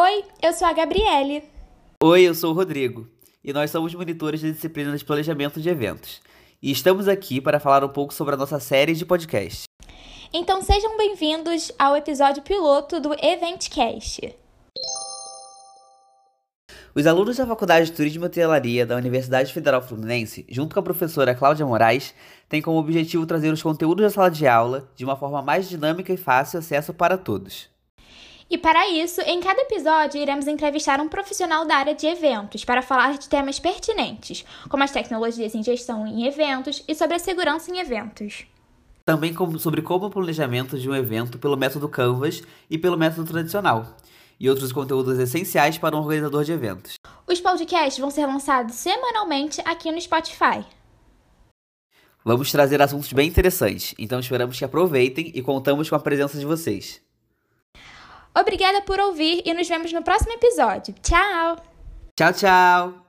Oi, eu sou a Gabriele. Oi, eu sou o Rodrigo. E nós somos monitores da disciplina de planejamento de eventos. E estamos aqui para falar um pouco sobre a nossa série de podcast. Então sejam bem-vindos ao episódio piloto do Eventcast. Os alunos da Faculdade de Turismo e Hotelaria da Universidade Federal Fluminense, junto com a professora Cláudia Moraes, têm como objetivo trazer os conteúdos da sala de aula de uma forma mais dinâmica e fácil acesso para todos. E para isso, em cada episódio, iremos entrevistar um profissional da área de eventos para falar de temas pertinentes, como as tecnologias em gestão em eventos e sobre a segurança em eventos. Também sobre como o planejamento de um evento pelo método Canvas e pelo método tradicional, e outros conteúdos essenciais para um organizador de eventos. Os podcasts vão ser lançados semanalmente aqui no Spotify. Vamos trazer assuntos bem interessantes, então esperamos que aproveitem e contamos com a presença de vocês. Obrigada por ouvir e nos vemos no próximo episódio. Tchau! Tchau, tchau!